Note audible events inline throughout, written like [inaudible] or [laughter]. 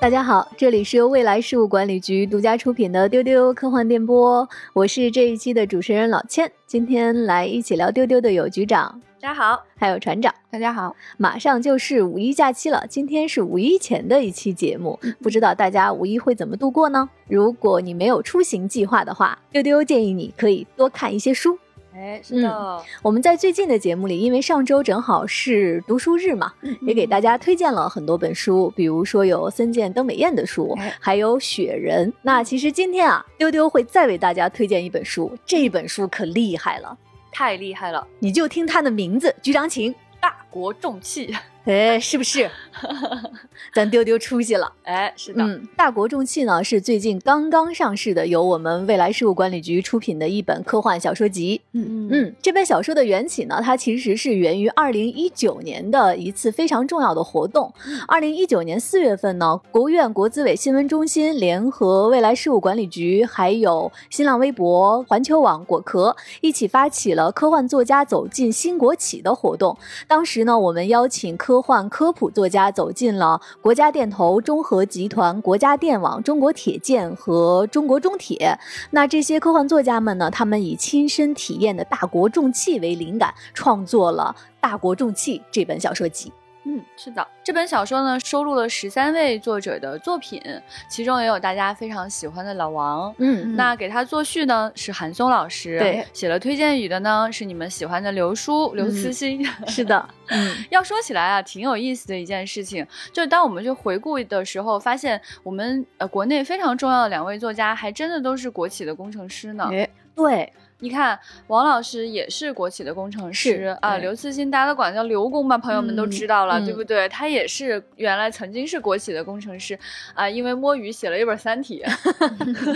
大家好，这里是由未来事务管理局独家出品的丢丢科幻电波，我是这一期的主持人老千。今天来一起聊丢丢的有局长，大家好，还有船长。大家好，马上就是五一假期了，今天是五一前的一期节目，不知道大家五一会怎么度过呢？如果你没有出行计划的话，丢丢建议你可以多看一些书。哎，是的，我们在最近的节目里，因为上周正好是读书日嘛，也给大家推荐了很多本书，比如说有森见登美彦的书，还有雪人。那其实今天啊，丢丢会再为大家推荐一本书，这本书可厉害了，太厉害了，你就听它的名字，局长请。大国重器。哎，是不是？[laughs] 咱丢丢出息了。哎，是的。嗯，大国重器呢是最近刚刚上市的，由我们未来事务管理局出品的一本科幻小说集。嗯嗯这本小说的缘起呢，它其实是源于二零一九年的一次非常重要的活动。二零一九年四月份呢，国务院国资委新闻中心联合未来事务管理局，还有新浪微博、环球网、果壳一起发起了科幻作家走进新国企的活动。当时呢，我们邀请科科幻科普作家走进了国家电投、中核集团、国家电网、中国铁建和中国中铁。那这些科幻作家们呢？他们以亲身体验的大国重器为灵感，创作了《大国重器》这本小说集。嗯，是的，这本小说呢收录了十三位作者的作品，其中也有大家非常喜欢的老王。嗯，那给他作序呢是韩松老师，对，写了推荐语的呢是你们喜欢的刘叔刘慈欣。[laughs] 是的，[laughs] 嗯，要说起来啊，挺有意思的一件事情，就是当我们去回顾的时候，发现我们呃国内非常重要的两位作家，还真的都是国企的工程师呢。哎，对。你看，王老师也是国企的工程师啊。刘慈欣大家都管叫刘工吧，朋友们都知道了，对不对？他也是原来曾经是国企的工程师啊，因为摸鱼写了一本《三体》。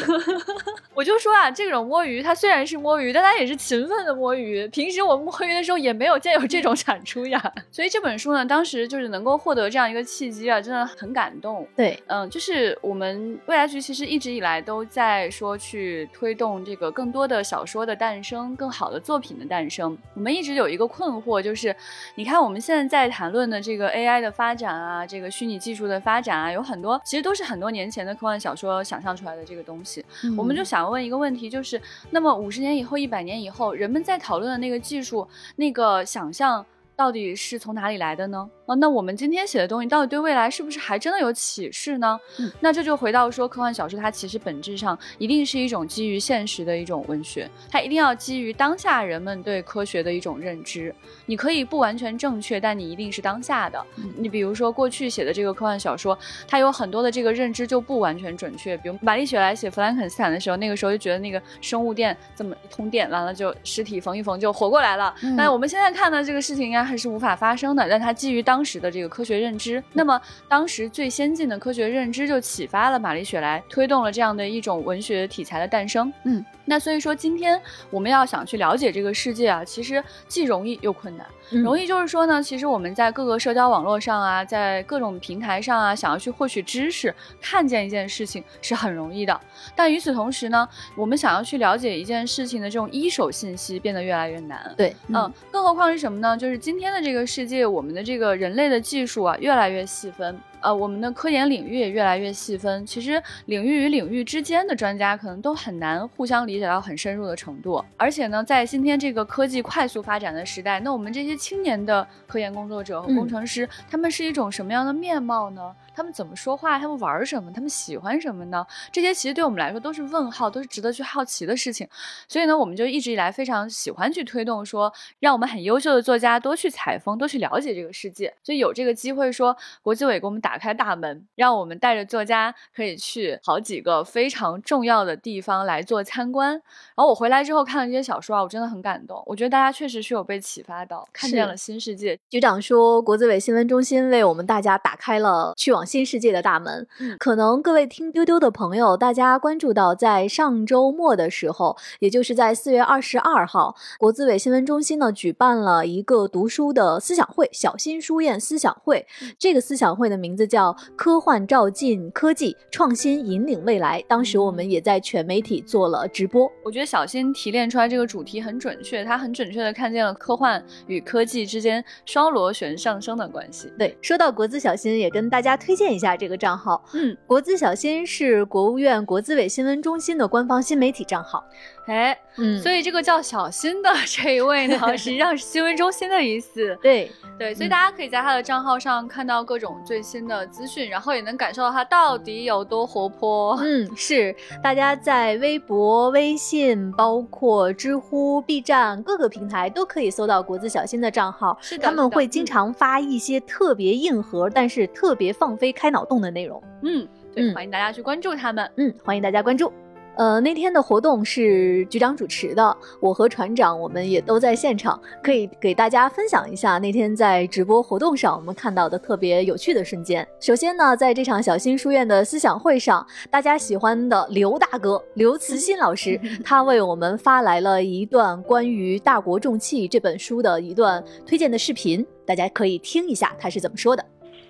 [laughs] 我就说啊，这种摸鱼，他虽然是摸鱼，但他也是勤奋的摸鱼。平时我摸鱼的时候也没有见有这种产出呀。所以这本书呢，当时就是能够获得这样一个契机啊，真的很感动。对，嗯，就是我们未来局其实一直以来都在说去推动这个更多的小说的。诞生更好的作品的诞生，我们一直有一个困惑，就是你看我们现在在谈论的这个 AI 的发展啊，这个虚拟技术的发展啊，有很多其实都是很多年前的科幻小说想象出来的这个东西。我们就想问一个问题，就是那么五十年以后、一百年以后，人们在讨论的那个技术、那个想象，到底是从哪里来的呢？啊，那我们今天写的东西到底对未来是不是还真的有启示呢？嗯，那这就回到说，科幻小说它其实本质上一定是一种基于现实的一种文学，它一定要基于当下人们对科学的一种认知。你可以不完全正确，但你一定是当下的。你比如说过去写的这个科幻小说，它有很多的这个认知就不完全准确。比如玛丽雪莱写弗兰肯斯坦的时候，那个时候就觉得那个生物电这么一通电完了就尸体缝一缝就活过来了。但我们现在看到，这个事情应该还是无法发生的。但它基于当时的这个科学认知，那么当时最先进的科学认知就启发了玛丽雪莱，推动了这样的一种文学题材的诞生。嗯。那所以说，今天我们要想去了解这个世界啊，其实既容易又困难。容易就是说呢，其实我们在各个社交网络上啊，在各种平台上啊，想要去获取知识、看见一件事情是很容易的。但与此同时呢，我们想要去了解一件事情的这种一手信息变得越来越难。对，嗯，更何况是什么呢？就是今天的这个世界，我们的这个人类的技术啊，越来越细分。呃，我们的科研领域也越来越细分。其实，领域与领域之间的专家可能都很难互相理解到很深入的程度。而且呢，在今天这个科技快速发展的时代，那我们这些青年的科研工作者和工程师，他们是一种什么样的面貌呢？他们怎么说话？他们玩什么？他们喜欢什么呢？这些其实对我们来说都是问号，都是值得去好奇的事情。所以呢，我们就一直以来非常喜欢去推动，说让我们很优秀的作家多去采风，多去了解这个世界。所以有这个机会，说国际委给我们打开大门，让我们带着作家可以去好几个非常重要的地方来做参观。然后我回来之后看了这些小说啊，我真的很感动。我觉得大家确实是有被启发到，看见了新世界。局长说，国资委新闻中心为我们大家打开了去往。新世界的大门，可能各位听丢丢的朋友，大家关注到，在上周末的时候，也就是在四月二十二号，国资委新闻中心呢举办了一个读书的思想会——小新书院思想会。这个思想会的名字叫“科幻照进科技创新，引领未来”。当时我们也在全媒体做了直播。我觉得小新提炼出来这个主题很准确，他很准确的看见了科幻与科技之间双螺旋上升的关系。对，说到国资小新，也跟大家推。推荐一下这个账号。嗯，国资小新是国务院国资委新闻中心的官方新媒体账号。哎，嗯，所以这个叫小新的这一位呢，[laughs] 实际上是新闻中心的意思。对对，所以大家可以在他的账号上看到各种最新的资讯，然后也能感受到他到底有多活泼。嗯，是，大家在微博、微信，包括知乎、B 站各个平台都可以搜到国字小新的账号。是的，他们会经常发一些特别硬核，但是特别放飞、开脑洞的内容。嗯，对，欢迎大家去关注他们。嗯，欢迎大家关注。呃，那天的活动是局长主持的，我和船长我们也都在现场，可以给大家分享一下那天在直播活动上我们看到的特别有趣的瞬间。首先呢，在这场小新书院的思想会上，大家喜欢的刘大哥刘慈欣老师，[laughs] 他为我们发来了一段关于《大国重器》这本书的一段推荐的视频，大家可以听一下他是怎么说的。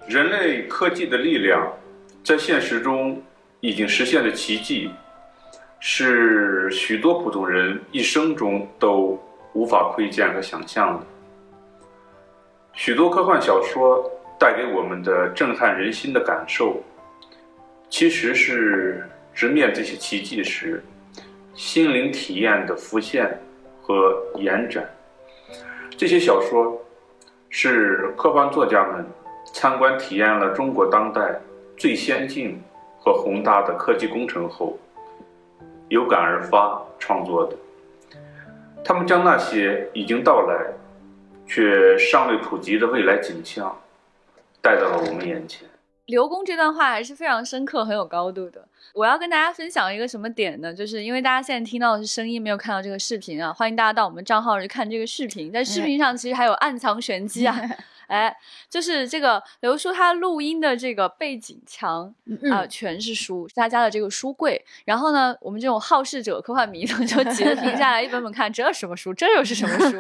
人类科技的力量在现实中已经实现了奇迹。是许多普通人一生中都无法窥见和想象的。许多科幻小说带给我们的震撼人心的感受，其实是直面这些奇迹时心灵体验的浮现和延展。这些小说是科幻作家们参观体验了中国当代最先进和宏大的科技工程后。有感而发创作的，他们将那些已经到来却尚未普及的未来景象带到了我们眼前。刘工这段话还是非常深刻、很有高度的。我要跟大家分享一个什么点呢？就是因为大家现在听到的是声音，没有看到这个视频啊。欢迎大家到我们账号去看这个视频，在视频上其实还有暗藏玄机啊。哎，就是这个刘叔他录音的这个背景墙啊，全是书，他家的这个书柜。然后呢，我们这种好事者、科幻迷 [laughs] 呢，就急着停下来，一本本看，这什么书？这又是什么书？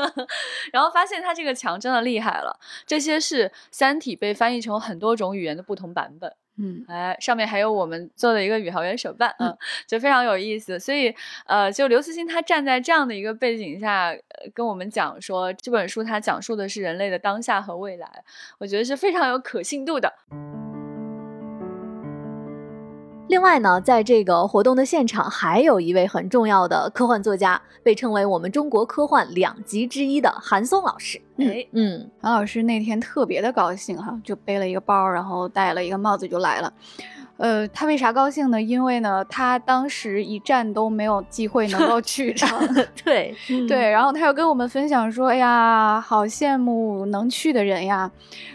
[laughs] 然后发现他这个墙真的厉害了，这些是《三体》被翻译成很多种语言的不同版本。嗯，哎，上面还有我们做的一个宇航员手办，嗯，就非常有意思。所以，呃，就刘慈欣他站在这样的一个背景下，跟我们讲说这本书他讲述的是人类的当下和未来，我觉得是非常有可信度的。另外呢，在这个活动的现场，还有一位很重要的科幻作家，被称为我们中国科幻两极之一的韩松老师。哎，嗯，韩老师那天特别的高兴哈，就背了一个包，然后戴了一个帽子就来了。呃，他为啥高兴呢？因为呢，他当时一站都没有机会能够去成。[laughs] 对对，然后他又跟我们分享说：“哎呀，好羡慕能去的人呀。”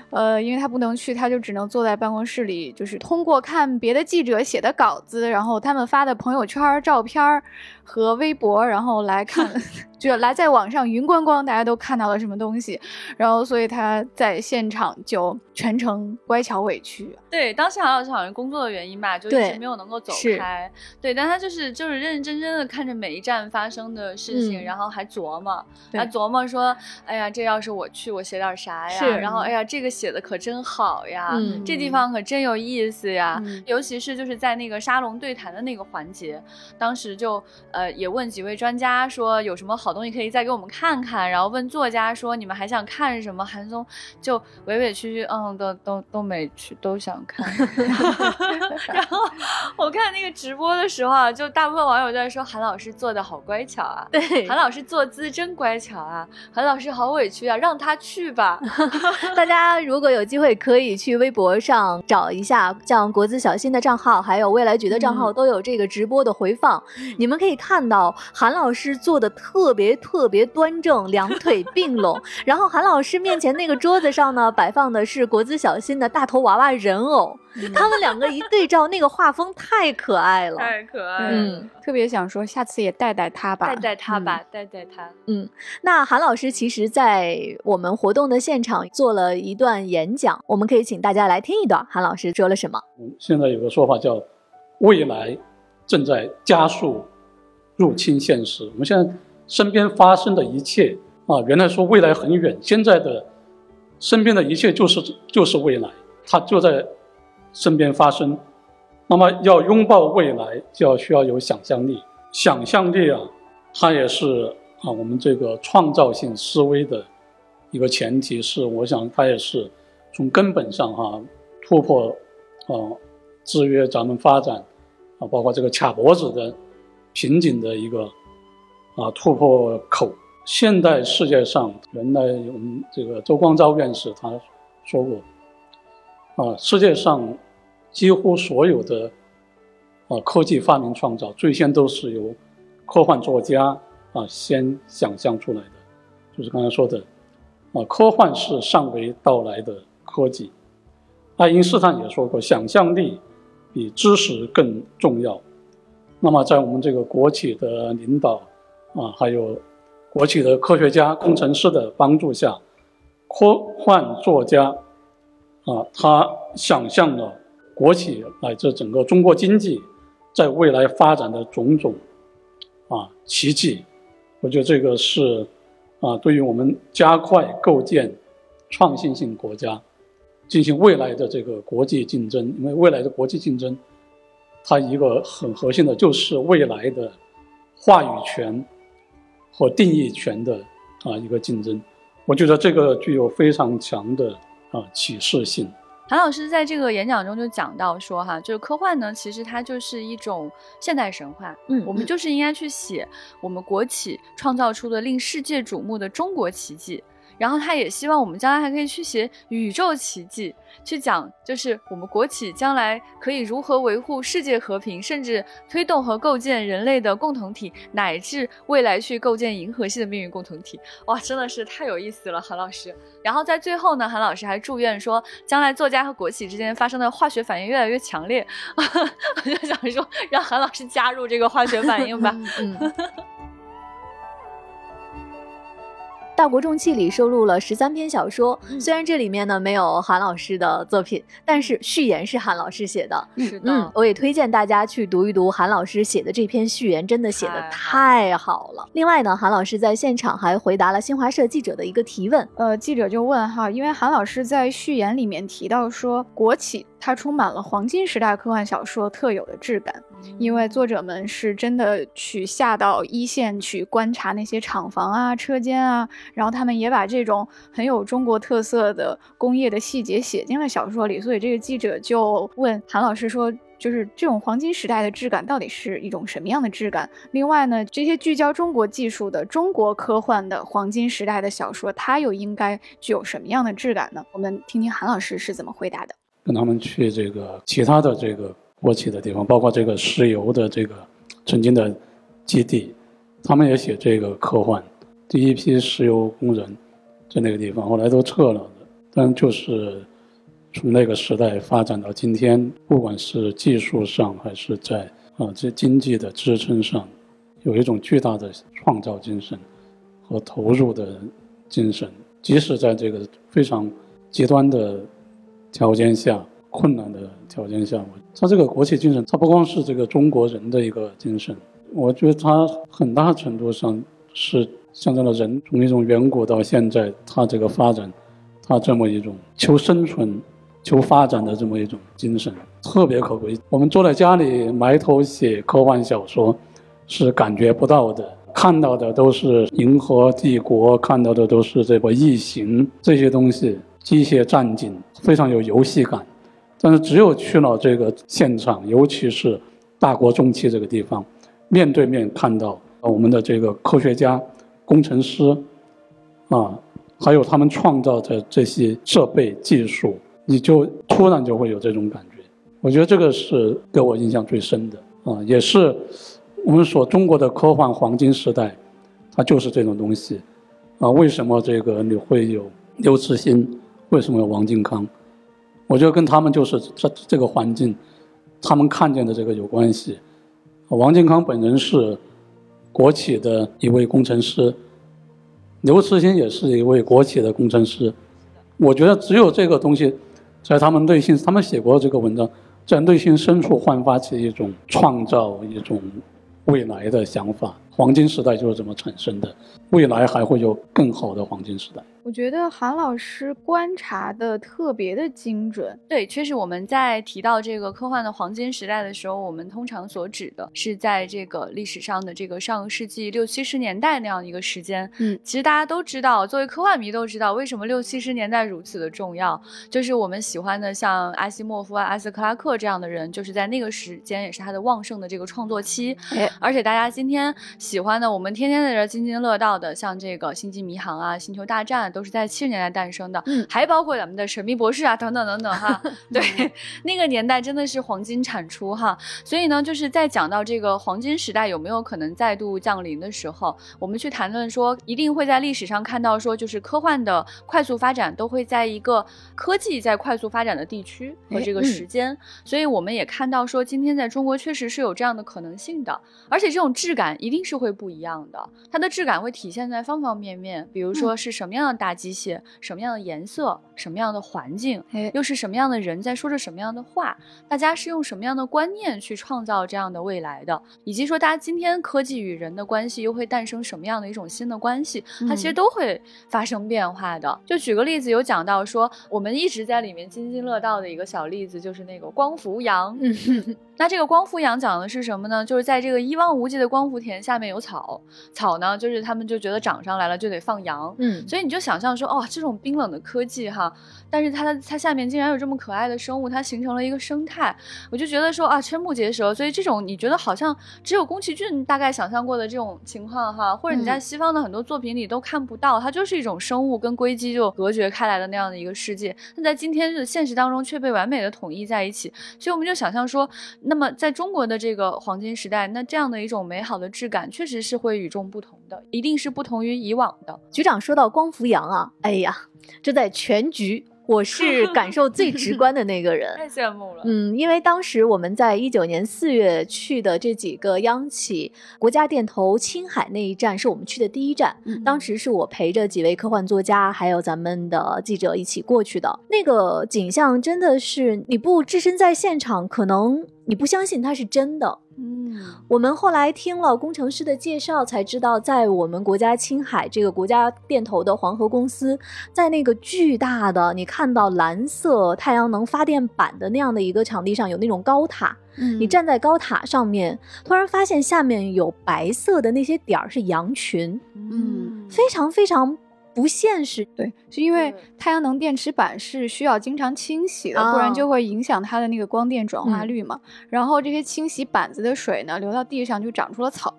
呃，因为他不能去，他就只能坐在办公室里，就是通过看别的记者写的稿子，然后他们发的朋友圈照片和微博，然后来看，[laughs] 就来在网上云观光，大家都看到了什么东西，然后所以他在现场就全程乖巧委屈。对，当时韩老师好像工作的原因吧，就一直没有能够走开。对，但他就是就是认认真真的看着每一站发生的事情，然后还琢磨，还琢磨说，哎呀，这要是我去，我写点啥呀？然后，哎呀，这个。写的可真好呀，这地方可真有意思呀，尤其是就是在那个沙龙对谈的那个环节，当时就呃也问几位专家说有什么好东西可以再给我们看看，然后问作家说你们还想看什么？韩松就委委屈屈，嗯，都都都没去，都想看。[laughs] 然后我看那个直播的时候啊，就大部分网友在说韩老师做的好乖巧啊，对，韩老师坐姿真乖巧啊，韩老师好委屈啊，让他去吧，[laughs] 大家。如果有机会，可以去微博上找一下，像国资小新的账号，还有未来局的账号，都有这个直播的回放。你们可以看到韩老师做的特别特别端正，两腿并拢。然后韩老师面前那个桌子上呢，摆放的是国资小新的大头娃娃人偶。他们两个一对照，那个画风太可爱了，太可爱了。嗯，特别想说，下次也带带他吧，带带他吧，带带他。嗯，那韩老师其实，在我们活动的现场做了一段演讲，我们可以请大家来听一段，韩老师说了什么。现在有个说法叫“未来正在加速入侵现实”。我们现在身边发生的一切啊，原来说未来很远，现在的身边的一切就是就是未来，它就在。身边发生，那么要拥抱未来，就要需要有想象力。想象力啊，它也是啊，我们这个创造性思维的一个前提是，我想它也是从根本上哈，突破，啊，制约咱们发展，啊，包括这个卡脖子的瓶颈的一个啊突破口。现代世界上，原来我们这个周光召院士他说过，啊，世界上几乎所有的啊科技发明创造，最先都是由科幻作家啊先想象出来的，就是刚才说的，啊，科幻是尚未到来的科技。爱因斯坦也说过，想象力比知识更重要。那么，在我们这个国企的领导啊，还有国企的科学家、工程师的帮助下，科幻作家啊，他想象了国企乃至整个中国经济在未来发展的种种啊奇迹。我觉得这个是啊，对于我们加快构建创新性国家。进行未来的这个国际竞争，因为未来的国际竞争，它一个很核心的就是未来的话语权和定义权的啊一个竞争。我觉得这个具有非常强的啊启示性。韩老师在这个演讲中就讲到说，哈，就是科幻呢，其实它就是一种现代神话。嗯，我们就是应该去写我们国企创造出的令世界瞩目的中国奇迹。然后他也希望我们将来还可以去写宇宙奇迹，去讲就是我们国企将来可以如何维护世界和平，甚至推动和构建人类的共同体，乃至未来去构建银河系的命运共同体。哇，真的是太有意思了，韩老师。然后在最后呢，韩老师还祝愿说，将来作家和国企之间发生的化学反应越来越强烈。[laughs] 我就想说，让韩老师加入这个化学反应吧。[laughs] 嗯。大国重器里收录了十三篇小说，虽然这里面呢没有韩老师的作品，但是序言是韩老师写的。是的，我也推荐大家去读一读韩老师写的这篇序言，真的写的太好了。另外呢，韩老师在现场还回答了新华社记者的一个提问。呃，记者就问哈，因为韩老师在序言里面提到说，国企。它充满了黄金时代科幻小说特有的质感，因为作者们是真的去下到一线去观察那些厂房啊、车间啊，然后他们也把这种很有中国特色的工业的细节写进了小说里。所以这个记者就问韩老师说：“就是这种黄金时代的质感到底是一种什么样的质感？另外呢，这些聚焦中国技术的中国科幻的黄金时代的小说，它又应该具有什么样的质感呢？”我们听听韩老师是怎么回答的。跟他们去这个其他的这个国企的地方，包括这个石油的这个曾经的基地，他们也写这个科幻。第一批石油工人在那个地方，后来都撤了。但就是从那个时代发展到今天，不管是技术上还是在啊这经济的支撑上，有一种巨大的创造精神和投入的精神，即使在这个非常极端的。条件下，困难的条件下，他这个国企精神，他不光是这个中国人的一个精神，我觉得他很大程度上是象征了人从一种远古到现在，他这个发展，他这么一种求生存、求发展的这么一种精神，特别可贵。我们坐在家里埋头写科幻小说，是感觉不到的，看到的都是《银河帝国》，看到的都是这个异形这些东西。机械战警非常有游戏感，但是只有去了这个现场，尤其是大国重器这个地方，面对面看到我们的这个科学家、工程师，啊，还有他们创造的这些设备技术，你就突然就会有这种感觉。我觉得这个是给我印象最深的啊，也是我们说中国的科幻黄金时代，它就是这种东西啊。为什么这个你会有刘慈欣？为什么有王靖康？我觉得跟他们就是这这个环境，他们看见的这个有关系。王靖康本人是国企的一位工程师，刘慈欣也是一位国企的工程师。我觉得只有这个东西，在他们内心，他们写过这个文章，在内心深处焕发起一种创造一种未来的想法。黄金时代就是这么产生的，未来还会有更好的黄金时代。我觉得韩老师观察的特别的精准。对，确实我们在提到这个科幻的黄金时代的时候，我们通常所指的是在这个历史上的这个上个世纪六七十年代那样一个时间。嗯，其实大家都知道，作为科幻迷都知道，为什么六七十年代如此的重要，就是我们喜欢的像阿西莫夫啊、阿斯克拉克这样的人，就是在那个时间也是他的旺盛的这个创作期。哎，而且大家今天喜欢的，我们天天在这津津乐道的，像这个《星际迷航》啊、《星球大战》。都是在七十年代诞生的，嗯，还包括咱们的《神秘博士》啊，等等等等哈。对，[laughs] 那个年代真的是黄金产出哈。所以呢，就是在讲到这个黄金时代有没有可能再度降临的时候，我们去谈论说，一定会在历史上看到说，就是科幻的快速发展都会在一个科技在快速发展的地区和这个时间。所以我们也看到说，今天在中国确实是有这样的可能性的，而且这种质感一定是会不一样的，它的质感会体现在方方面面，比如说是什么样的。大机械什么样的颜色，什么样的环境，又是什么样的人在说着什么样的话？大家是用什么样的观念去创造这样的未来的？以及说，大家今天科技与人的关系又会诞生什么样的一种新的关系？它其实都会发生变化的。就举个例子，有讲到说，我们一直在里面津津乐道的一个小例子，就是那个光伏羊。[laughs] 那这个光伏羊讲的是什么呢？就是在这个一望无际的光伏田下面有草，草呢，就是他们就觉得长上来了就得放羊。嗯，所以你就想。想象说哦，这种冰冷的科技哈，但是它的它下面竟然有这么可爱的生物，它形成了一个生态，我就觉得说啊，瞠目结舌。所以这种你觉得好像只有宫崎骏大概想象过的这种情况哈，或者你在西方的很多作品里都看不到，它就是一种生物跟硅基就隔绝开来的那样的一个世界。那在今天的现实当中却被完美的统一在一起，所以我们就想象说，那么在中国的这个黄金时代，那这样的一种美好的质感确实是会与众不同的，一定是不同于以往的。局长说到光伏羊。啊，哎呀，这在全局我是感受最直观的那个人，[laughs] 太羡慕了。嗯，因为当时我们在一九年四月去的这几个央企国家电投青海那一站是我们去的第一站，当时是我陪着几位科幻作家还有咱们的记者一起过去的，那个景象真的是你不置身在现场，可能你不相信它是真的。嗯，我们后来听了工程师的介绍，才知道在我们国家青海这个国家电投的黄河公司，在那个巨大的你看到蓝色太阳能发电板的那样的一个场地上，有那种高塔。嗯，你站在高塔上面，突然发现下面有白色的那些点儿是羊群。嗯，非常非常。不现实，对，是因为太阳能电池板是需要经常清洗的，不然就会影响它的那个光电转化率嘛。然后这些清洗板子的水呢，流到地上就长出了草，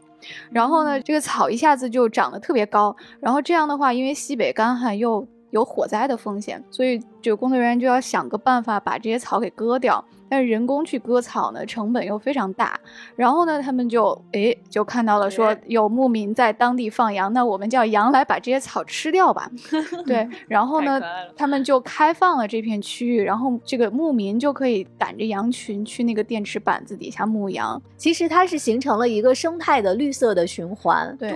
然后呢，这个草一下子就长得特别高。然后这样的话，因为西北干旱又有火灾的风险，所以就工作人员就要想个办法把这些草给割掉。但是人工去割草呢，成本又非常大。然后呢，他们就诶就看到了说有牧民在当地放羊，那我们叫羊来把这些草吃掉吧。[laughs] 对，然后呢，他们就开放了这片区域，然后这个牧民就可以赶着羊群去那个电池板子底下牧羊。其实它是形成了一个生态的绿色的循环。对，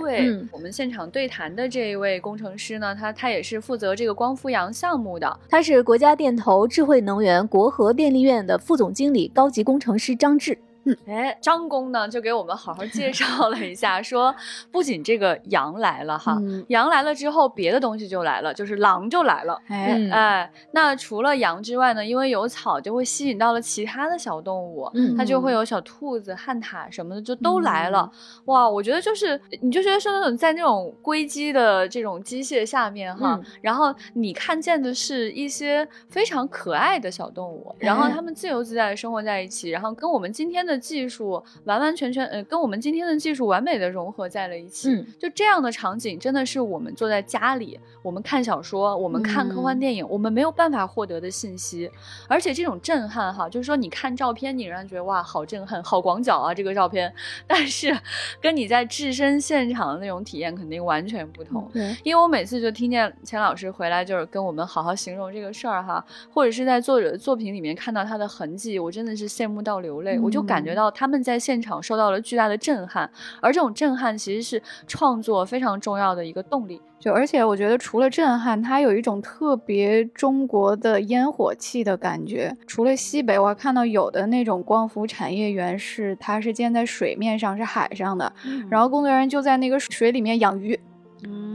我们现场对谈的这一位工程师呢，他他也是负责这个光伏羊项目的，他是国家电投智慧能源国和电力院的副总。总经理、高级工程师张志。哎，张工呢就给我们好好介 [laughs] 绍了一下，说不仅这个羊来了哈，羊来了之后，别的东西就来了，就是狼就来了。哎哎，那除了羊之外呢，因为有草，就会吸引到了其他的小动物，它就会有小兔子、旱獭什么的就都来了。哇，我觉得就是你就觉得说那种在那种硅基的这种机械下面哈，然后你看见的是一些非常可爱的小动物，然后它们自由自在的生活在一起，然后跟我们今天的。技术完完全全，呃，跟我们今天的技术完美的融合在了一起。嗯，就这样的场景，真的是我们坐在家里，我们看小说，我们看科幻电影，我们没有办法获得的信息。而且这种震撼，哈，就是说你看照片，你仍然觉得哇，好震撼，好广角啊，这个照片。但是，跟你在置身现场的那种体验肯定完全不同。对，因为我每次就听见钱老师回来，就是跟我们好好形容这个事儿哈，或者是在作者的作品里面看到他的痕迹，我真的是羡慕到流泪，我就感。觉到他们在现场受到了巨大的震撼，而这种震撼其实是创作非常重要的一个动力。就而且我觉得除了震撼，它有一种特别中国的烟火气的感觉。除了西北，我还看到有的那种光伏产业园是它是建在水面上，是海上的，然后工作人员就在那个水里面养鱼。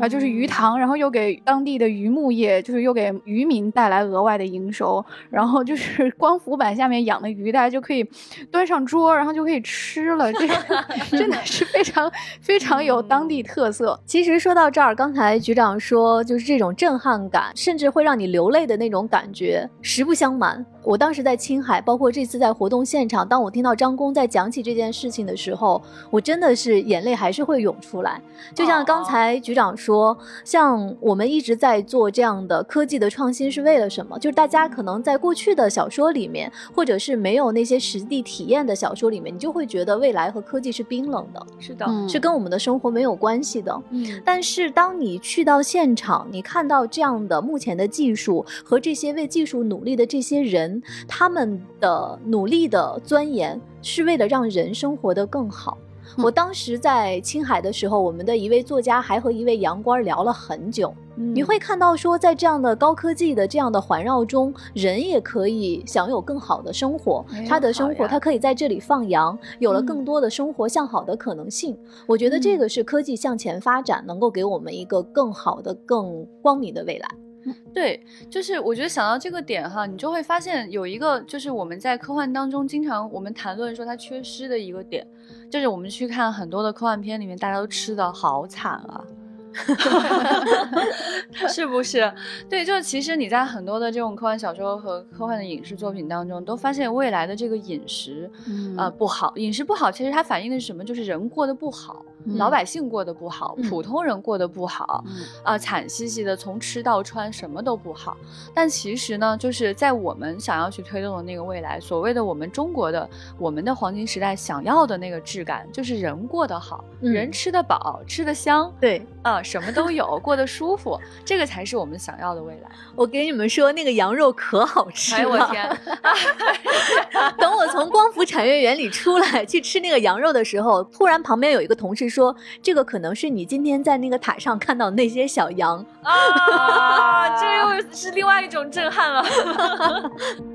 啊，就是鱼塘，然后又给当地的渔牧业，就是又给渔民带来额外的营收，然后就是 [laughs] 光伏板下面养的鱼，大家就可以端上桌，然后就可以吃了，这 [laughs] 真的是非常非常有当地特色。其实说到这儿，刚才局长说，就是这种震撼感，甚至会让你流泪的那种感觉，实不相瞒。我当时在青海，包括这次在活动现场，当我听到张工在讲起这件事情的时候，我真的是眼泪还是会涌出来。就像刚才局长说，像我们一直在做这样的科技的创新是为了什么？就是大家可能在过去的小说里面，或者是没有那些实地体验的小说里面，你就会觉得未来和科技是冰冷的，是的，是跟我们的生活没有关系的。嗯，但是当你去到现场，你看到这样的目前的技术和这些为技术努力的这些人。他们的努力的钻研是为了让人生活得更好。我当时在青海的时候，我们的一位作家还和一位洋官聊了很久。你会看到说，在这样的高科技的这样的环绕中，人也可以享有更好的生活。他的生活，他可以在这里放羊，有了更多的生活向好的可能性。我觉得这个是科技向前发展能够给我们一个更好的、更光明的未来。对，就是我觉得想到这个点哈，你就会发现有一个，就是我们在科幻当中经常我们谈论说它缺失的一个点，就是我们去看很多的科幻片里面，大家都吃的好惨啊。[laughs] 是不是？对，就是其实你在很多的这种科幻小说和科幻的影视作品当中，都发现未来的这个饮食，呃，不好。饮食不好，其实它反映的是什么？就是人过得不好，老百姓过得不好，普通人过得不好，啊，惨兮兮的，从吃到穿什么都不好。但其实呢，就是在我们想要去推动的那个未来，所谓的我们中国的我们的黄金时代想要的那个质感，就是人过得好，人吃得饱，吃得香，对，啊。什么都有，过得舒服，这个才是我们想要的未来。我给你们说，那个羊肉可好吃了！哎我天！[laughs] 等我从光伏产业园里出来去吃那个羊肉的时候，突然旁边有一个同事说：“这个可能是你今天在那个塔上看到那些小羊啊！” [laughs] 这又是另外一种震撼了。[laughs]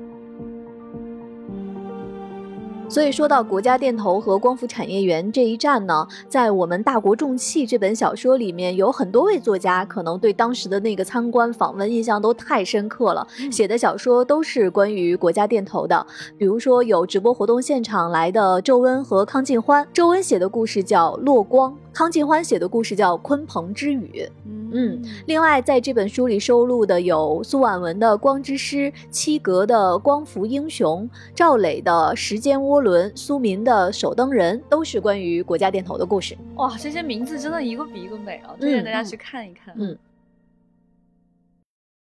所以说到国家电投和光伏产业园这一站呢，在我们《大国重器》这本小说里面，有很多位作家可能对当时的那个参观访问印象都太深刻了，写的小说都是关于国家电投的。比如说有直播活动现场来的周温和康静欢，周恩写的故事叫《落光》。康静欢写的故事叫《鲲鹏之羽》，嗯，另外在这本书里收录的有苏婉文的《光之诗》，七格的《光伏英雄》，赵磊的《时间涡轮》，苏民的《守灯人》，都是关于国家电投的故事。哇，这些名字真的一个比一个美啊！推荐大家去看一看。嗯，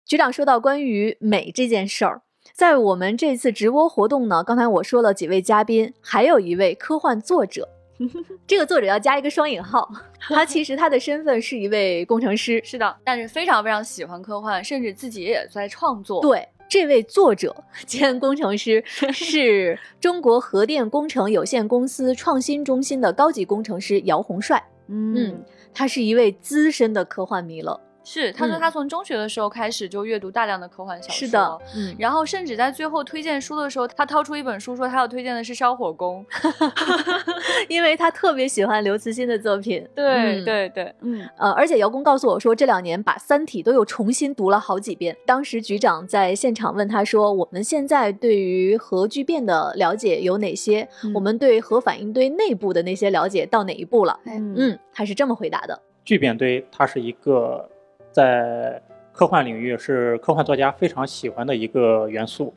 局长说到关于美这件事儿，在我们这次直播活动呢，刚才我说了几位嘉宾，还有一位科幻作者。[laughs] 这个作者要加一个双引号，[laughs] 他其实他的身份是一位工程师，是的，但是非常非常喜欢科幻，甚至自己也在创作。对，这位作者兼工程师 [laughs] 是中国核电工程有限公司创新中心的高级工程师姚洪帅。嗯，他是一位资深的科幻迷了。是，他说他从中学的时候开始就阅读大量的科幻小说，是的，嗯，然后甚至在最后推荐书的时候，他掏出一本书说他要推荐的是《烧火工》[laughs] [laughs] 因为他特别喜欢刘慈欣的作品。对对对，嗯呃，而且姚工告诉我说，这两年把《三体》都又重新读了好几遍。当时局长在现场问他说：“我们现在对于核聚变的了解有哪些？我们对核反应堆内部的那些了解到哪一步了？”嗯，他是这么回答的：聚变堆它是一个。在科幻领域是科幻作家非常喜欢的一个元素，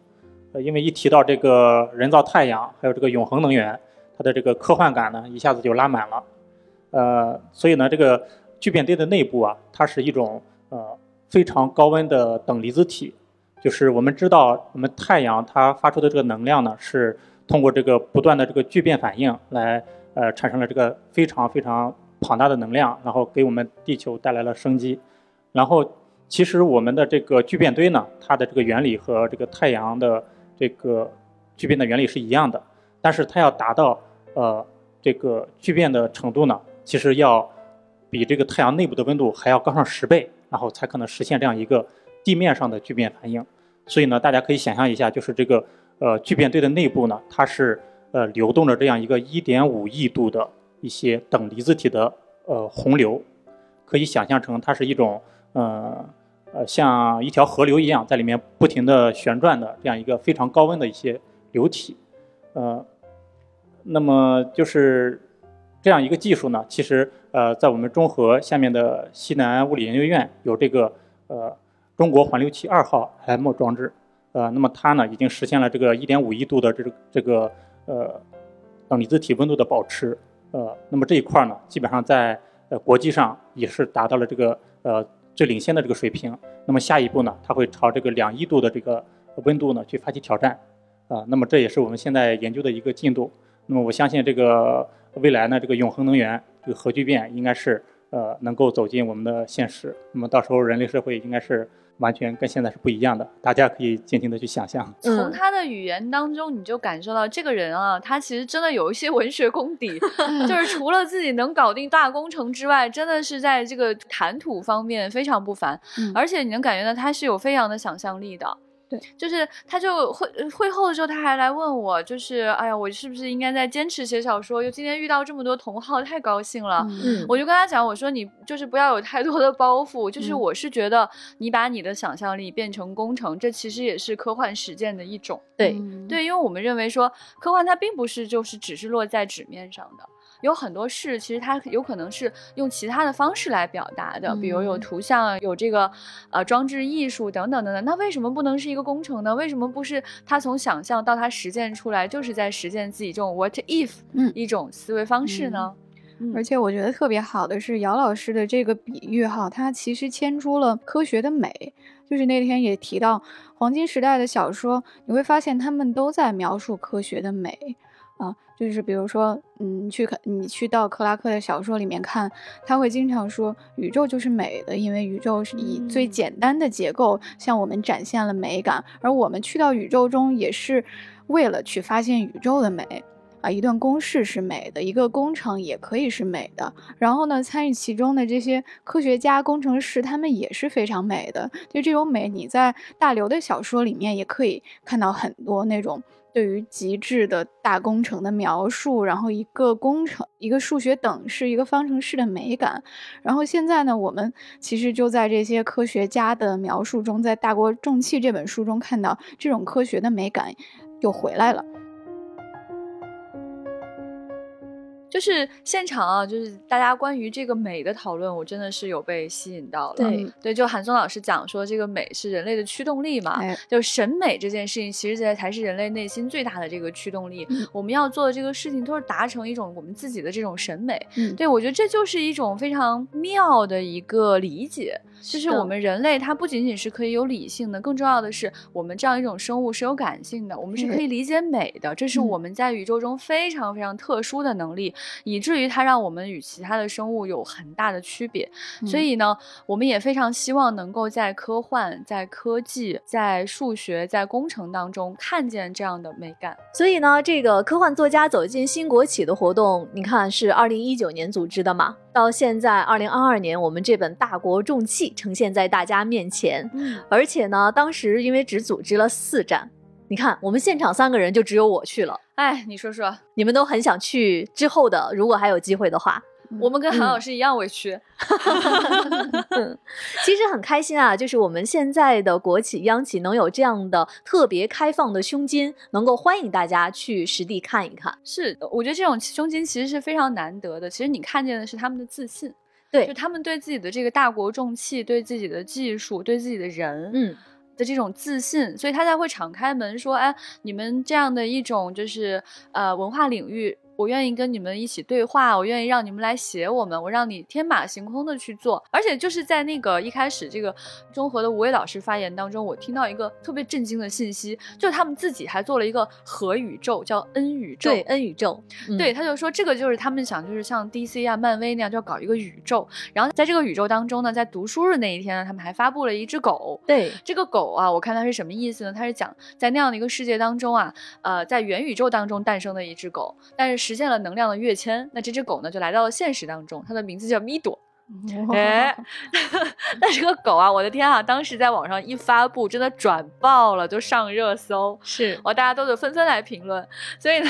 呃，因为一提到这个人造太阳，还有这个永恒能源，它的这个科幻感呢一下子就拉满了，呃，所以呢，这个聚变堆的内部啊，它是一种呃非常高温的等离子体，就是我们知道我们太阳它发出的这个能量呢，是通过这个不断的这个聚变反应来呃产生了这个非常非常庞大的能量，然后给我们地球带来了生机。然后，其实我们的这个聚变堆呢，它的这个原理和这个太阳的这个聚变的原理是一样的，但是它要达到呃这个聚变的程度呢，其实要比这个太阳内部的温度还要高上十倍，然后才可能实现这样一个地面上的聚变反应。所以呢，大家可以想象一下，就是这个呃聚变堆的内部呢，它是呃流动着这样一个一点五亿度的一些等离子体的呃洪流。可以想象成它是一种，呃呃，像一条河流一样在里面不停的旋转的这样一个非常高温的一些流体，呃，那么就是这样一个技术呢，其实呃在我们中核下面的西南物理研究院有这个呃中国环流器二号 M 装置，呃，那么它呢已经实现了这个一点五亿度的这个这个呃等离子体温度的保持，呃，那么这一块呢基本上在呃，国际上也是达到了这个呃最领先的这个水平。那么下一步呢，它会朝这个两亿度的这个温度呢去发起挑战，啊，那么这也是我们现在研究的一个进度。那么我相信这个未来呢，这个永恒能源这个核聚变应该是呃能够走进我们的现实。那么到时候人类社会应该是。完全跟现在是不一样的，大家可以尽情的去想象。[laughs] 从他的语言当中，你就感受到这个人啊，他其实真的有一些文学功底，[laughs] 就是除了自己能搞定大工程之外，真的是在这个谈吐方面非常不凡，而且你能感觉到他是有非常的想象力的。就是他就会会后的时候，他还来问我，就是哎呀，我是不是应该再坚持写小说？又今天遇到这么多同好，太高兴了。嗯，我就跟他讲，我说你就是不要有太多的包袱，就是我是觉得你把你的想象力变成工程，这其实也是科幻实践的一种。对对，因为我们认为说科幻它并不是就是只是落在纸面上的。有很多事，其实它有可能是用其他的方式来表达的，比如有图像、有这个呃装置艺术等等等等。那为什么不能是一个工程呢？为什么不是他从想象到他实践出来，就是在实践自己这种 what if 一种思维方式呢？而且我觉得特别好的是姚老师的这个比喻哈，他其实牵出了科学的美。就是那天也提到黄金时代的小说，你会发现他们都在描述科学的美。啊，就是比如说，嗯，去看你去到克拉克的小说里面看，他会经常说宇宙就是美的，因为宇宙是以最简单的结构向我们展现了美感，而我们去到宇宙中也是为了去发现宇宙的美啊。一段公式是美的，一个工程也可以是美的。然后呢，参与其中的这些科学家、工程师，他们也是非常美的。就这种美，你在大刘的小说里面也可以看到很多那种。对于极致的大工程的描述，然后一个工程、一个数学等式、一个方程式的美感，然后现在呢，我们其实就在这些科学家的描述中，在《大国重器》这本书中看到这种科学的美感又回来了。就是现场啊，就是大家关于这个美的讨论，我真的是有被吸引到了。对对，就韩松老师讲说，这个美是人类的驱动力嘛，就审美这件事情，其实才才是人类内心最大的这个驱动力。我们要做的这个事情，都是达成一种我们自己的这种审美。对我觉得这就是一种非常妙的一个理解，就是我们人类它不仅仅是可以有理性的，更重要的是我们这样一种生物是有感性的，我们是可以理解美的，这是我们在宇宙中非常非常特殊的能力。以至于它让我们与其他的生物有很大的区别，所以呢，我们也非常希望能够在科幻、在科技、在数学、在工程当中看见这样的美感。所以呢，这个科幻作家走进新国企的活动，你看是二零一九年组织的嘛？到现在二零二二年，我们这本大国重器呈现在大家面前，而且呢，当时因为只组织了四站。你看，我们现场三个人就只有我去了。哎，你说说，你们都很想去之后的，如果还有机会的话，我们跟韩老师一样委屈。[laughs] [laughs] 其实很开心啊，就是我们现在的国企央企能有这样的特别开放的胸襟，能够欢迎大家去实地看一看。是，我觉得这种胸襟其实是非常难得的。其实你看见的是他们的自信，对，就他们对自己的这个大国重器，对自己的技术，对自己的人，嗯。的这种自信，所以他才会敞开门说：“哎，你们这样的一种就是呃文化领域。”我愿意跟你们一起对话，我愿意让你们来写我们，我让你天马行空的去做。而且就是在那个一开始这个中和的吴伟老师发言当中，我听到一个特别震惊的信息，就是他们自己还做了一个核宇宙，叫 N 宇宙。对，N 宇宙。对，他就说这个就是他们想，就是像 DC 啊、漫威那样，就要搞一个宇宙。然后在这个宇宙当中呢，在读书日那一天呢，他们还发布了一只狗。对，这个狗啊，我看它是什么意思呢？它是讲在那样的一个世界当中啊，呃，在元宇宙当中诞生的一只狗，但是。实现了能量的跃迁，那这只狗呢就来到了现实当中，它的名字叫米朵。哎，[laughs] 那这个狗啊，我的天啊！当时在网上一发布，真的转爆了，就上热搜，是哦，大家都得纷纷来评论。所以呢，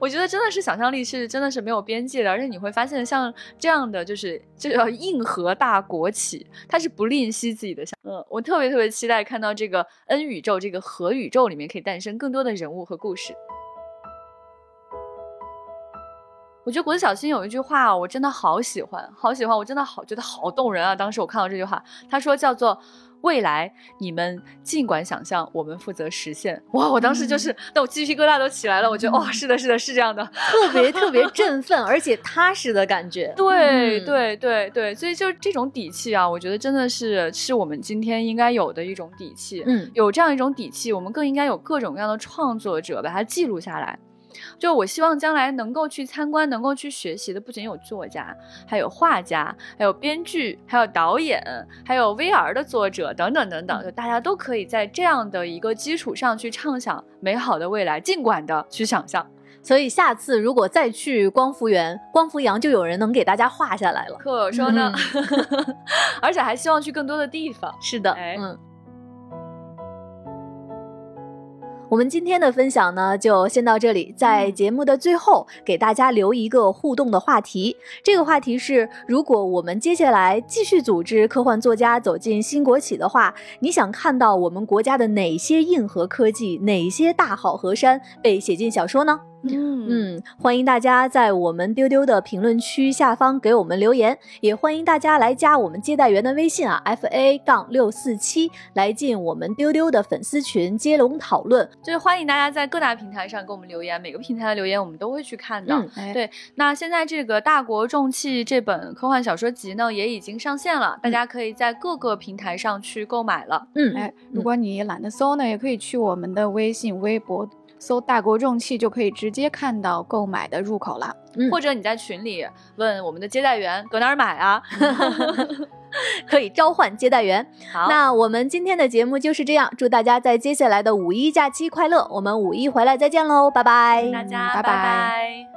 我觉得真的是想象力是真的是没有边界的，而且你会发现像这样的就是这个硬核大国企，它是不吝惜自己的想，嗯，我特别特别期待看到这个 N 宇宙这个核宇宙里面可以诞生更多的人物和故事。我觉得国子小新有一句话，我真的好喜欢，好喜欢，我真的好觉得好动人啊！当时我看到这句话，他说叫做“未来你们尽管想象，我们负责实现”。哇，我当时就是那我鸡皮疙瘩都起来了，我觉得哦，是的，是的，是这样的，特别特别振奋，而且踏实的感觉。对对对对，所以就这种底气啊，我觉得真的是是我们今天应该有的一种底气。嗯，有这样一种底气，我们更应该有各种各样的创作者把它记录下来。就我希望将来能够去参观、能够去学习的，不仅有作家，还有画家，还有编剧，还有导演，还有 VR 的作者等等等等。就大家都可以在这样的一个基础上去畅想美好的未来，尽管的去想象。所以下次如果再去光伏园、光伏洋，就有人能给大家画下来了。可说呢，[laughs] 而且还希望去更多的地方。是的，嗯。我们今天的分享呢，就先到这里。在节目的最后，给大家留一个互动的话题。这个话题是：如果我们接下来继续组织科幻作家走进新国企的话，你想看到我们国家的哪些硬核科技、哪些大好河山被写进小说呢？嗯嗯，欢迎大家在我们丢丢的评论区下方给我们留言，也欢迎大家来加我们接待员的微信啊，f a 杠六四七，来进我们丢丢的粉丝群接龙讨论。就是欢迎大家在各大平台上给我们留言，每个平台的留言我们都会去看的。对，那现在这个大国重器这本科幻小说集呢，也已经上线了，大家可以在各个平台上去购买了。嗯，哎，如果你懒得搜呢，也可以去我们的微信、微博。搜“大国重器”就可以直接看到购买的入口了，或者你在群里问我们的接待员搁哪儿买啊 [laughs] [laughs] 可以召唤接待员。好，那我们今天的节目就是这样，祝大家在接下来的五一假期快乐，我们五一回来再见喽，拜拜，大家拜拜。